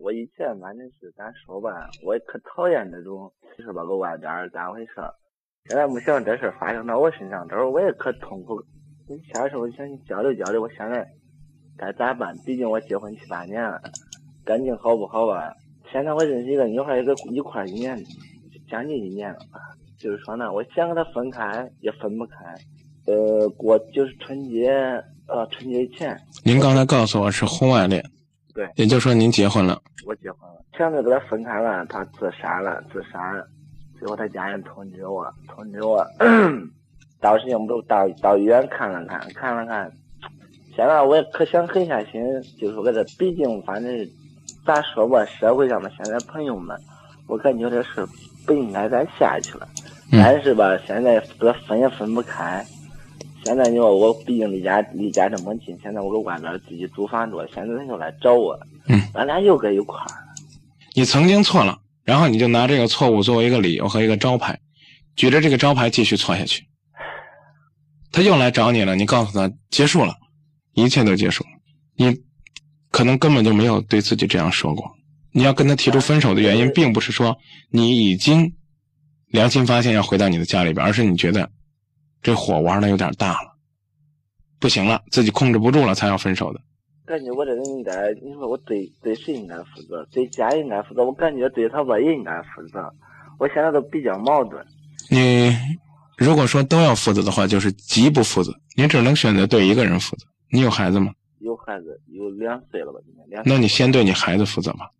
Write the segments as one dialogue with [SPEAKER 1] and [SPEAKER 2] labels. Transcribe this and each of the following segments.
[SPEAKER 1] 我以前反正是咋说吧，我也可讨厌这种，就是吧个外边儿咋回事？现在没想这事儿发生到我身上，这会儿我也可痛苦。你下时候想交流交流，我现在该咋办？毕竟我结婚七八年了，感情好不好吧？现在我认识一个女孩，也跟一块一年，将近一年了吧。就是说呢，我想跟她分开，也分不开。呃，过就是春节，呃，春节前。
[SPEAKER 2] 您刚才告诉我是婚外恋。
[SPEAKER 1] 对。
[SPEAKER 2] 也就是说您结婚了。
[SPEAKER 1] 我结婚了，前头跟他分开了，他自杀了，自杀了。最后他家人通知我，通知我，到时间不到到医院看了看，看了看。现在我也可想狠下心，就说给他，毕竟反正咋说吧，社会上的现在朋友们，我感觉这事不应该再下去了。但是吧，现在这分也分不开。现在你说我毕竟离家离家这么近，现在我搁外边自己租房住，现在他又来找我，
[SPEAKER 2] 嗯，
[SPEAKER 1] 咱俩又搁一块儿。
[SPEAKER 2] 你曾经错了，然后你就拿这个错误作为一个理由和一个招牌，举着这个招牌继续错下去。他又来找你了，你告诉他结束了，一切都结束了。你可能根本就没有对自己这样说过。你要跟他提出分手的原因，并不是说你已经。良心发现要回到你的家里边，而是你觉得这火玩的有点大了，不行了，自己控制不住了，才要分手的。
[SPEAKER 1] 感觉我这人应该，你说我对对谁应该负责？对家应该负责，我感觉对他吧也应该负责。我现在都比较矛盾。
[SPEAKER 2] 你如果说都要负责的话，就是极不负责。你只能选择对一个人负责。你有孩子吗？
[SPEAKER 1] 有孩子，有两岁了吧？两。
[SPEAKER 2] 那你先对你孩子负责吧。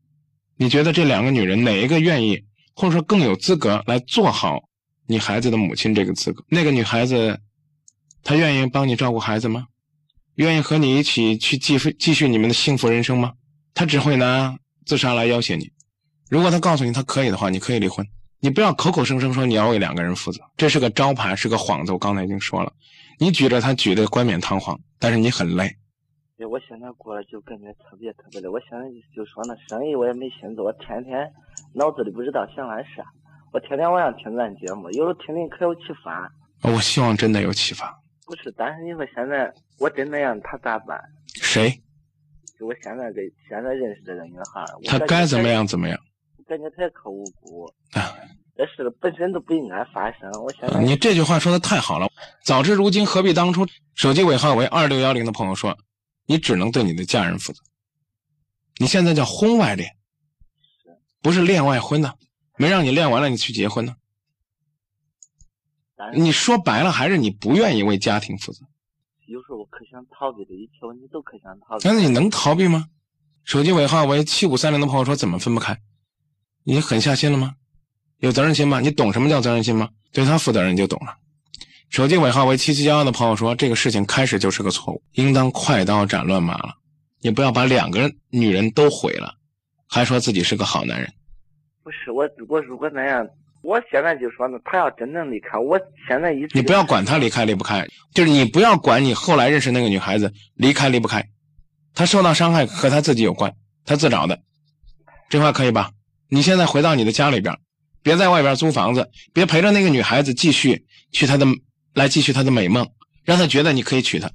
[SPEAKER 2] 你觉得这两个女人哪一个愿意？或者说更有资格来做好你孩子的母亲这个资格。那个女孩子，她愿意帮你照顾孩子吗？愿意和你一起去继续继续你们的幸福人生吗？她只会拿自杀来要挟你。如果她告诉你她可以的话，你可以离婚。你不要口口声声说你要为两个人负责，这是个招牌，是个幌子。我刚才已经说了，你举着它举的冠冕堂皇，但是你很累。
[SPEAKER 1] 对，我现在过了就感觉特别特别累。我现在就说那生意我也没心做，我天天脑子里不知道想啥。我天天晚上听咱节目，有时候听听可有启发。
[SPEAKER 2] 我希望真的有启发。
[SPEAKER 1] 不是，但是你说现在我真那样，他咋办？
[SPEAKER 2] 谁？
[SPEAKER 1] 就我现在这现在认识这个女孩，
[SPEAKER 2] 她该怎么样怎么样？
[SPEAKER 1] 我感觉她也可无辜。啊，这事本身都不应该发生。我现在
[SPEAKER 2] 你这句话说的太好了。早知如今何必当初？手机尾号为二六幺零的朋友说。你只能对你的家人负责。你现在叫婚外恋，不是恋外婚呢？没让你练完了你去结婚呢？你说白了还是你不愿意为家庭负责。
[SPEAKER 1] 有时候我可想逃避的一切问题都可想逃避。那
[SPEAKER 2] 你能逃避吗？手机尾号为七五三零的朋友说怎么分不开？你狠下心了吗？有责任心吗？你懂什么叫责任心吗？对他负责任就懂了。手机尾号为七七幺幺的朋友说：“这个事情开始就是个错误，应当快刀斩乱麻了。你不要把两个女人都毁了，还说自己是个好男人。”
[SPEAKER 1] 不是我，我如果那样，我现在就说呢，他要真正离开，我现在一
[SPEAKER 2] 你不要管他离开离不开，就是你不要管你后来认识那个女孩子离开离不开，她受到伤害和她自己有关，她自找的，这话可以吧？你现在回到你的家里边，别在外边租房子，别陪着那个女孩子继续去她的。来继续她的美梦，让她觉得你可以娶她。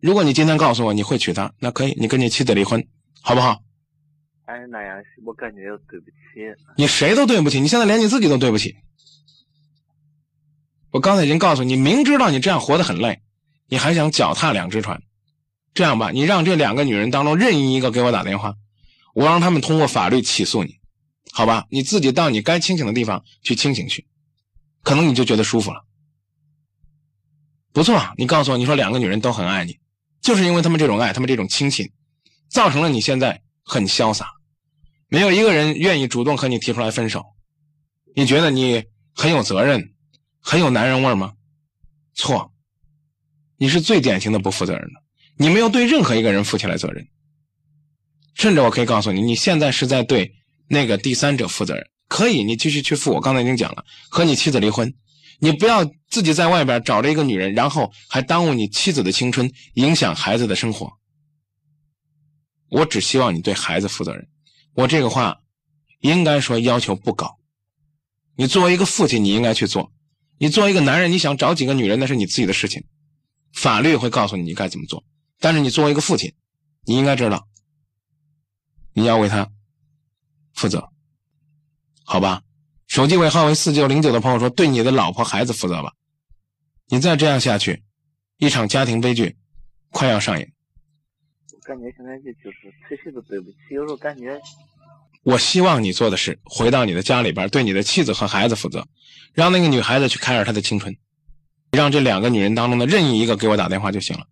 [SPEAKER 2] 如果你今天告诉我你会娶她，那可以，你跟你妻子离婚，好不好？
[SPEAKER 1] 哎，那样我感觉有对不起。
[SPEAKER 2] 你谁都对不起，你现在连你自己都对不起。我刚才已经告诉你，明知道你这样活得很累，你还想脚踏两只船。这样吧，你让这两个女人当中任意一个给我打电话，我让他们通过法律起诉你，好吧？你自己到你该清醒的地方去清醒去，可能你就觉得舒服了。不错，你告诉我，你说两个女人都很爱你，就是因为他们这种爱，他们这种亲情，造成了你现在很潇洒，没有一个人愿意主动和你提出来分手。你觉得你很有责任，很有男人味吗？错，你是最典型的不负责任的，你没有对任何一个人负起来责任，甚至我可以告诉你，你现在是在对那个第三者负责任。可以，你继续去负，我刚才已经讲了，和你妻子离婚。你不要自己在外边找了一个女人，然后还耽误你妻子的青春，影响孩子的生活。我只希望你对孩子负责任。我这个话应该说要求不高。你作为一个父亲，你应该去做。你作为一个男人，你想找几个女人，那是你自己的事情，法律会告诉你该怎么做。但是你作为一个父亲，你应该知道，你要为他负责，好吧？手机尾号为四九零九的朋友说：“对你的老婆孩子负责吧，你再这样下去，一场家庭悲剧快要上演。”
[SPEAKER 1] 我感觉现在就就是谁谁都对不起，有时候感觉。
[SPEAKER 2] 我希望你做的是回到你的家里边，对你的妻子和孩子负责，让那个女孩子去开始她的青春，让这两个女人当中的任意一个给我打电话就行了，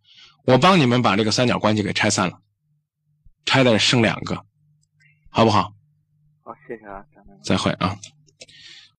[SPEAKER 2] 我帮你们把这个三角关系给拆散了，拆的剩两个，好不好？
[SPEAKER 1] 好，谢谢啊，
[SPEAKER 2] 再会啊。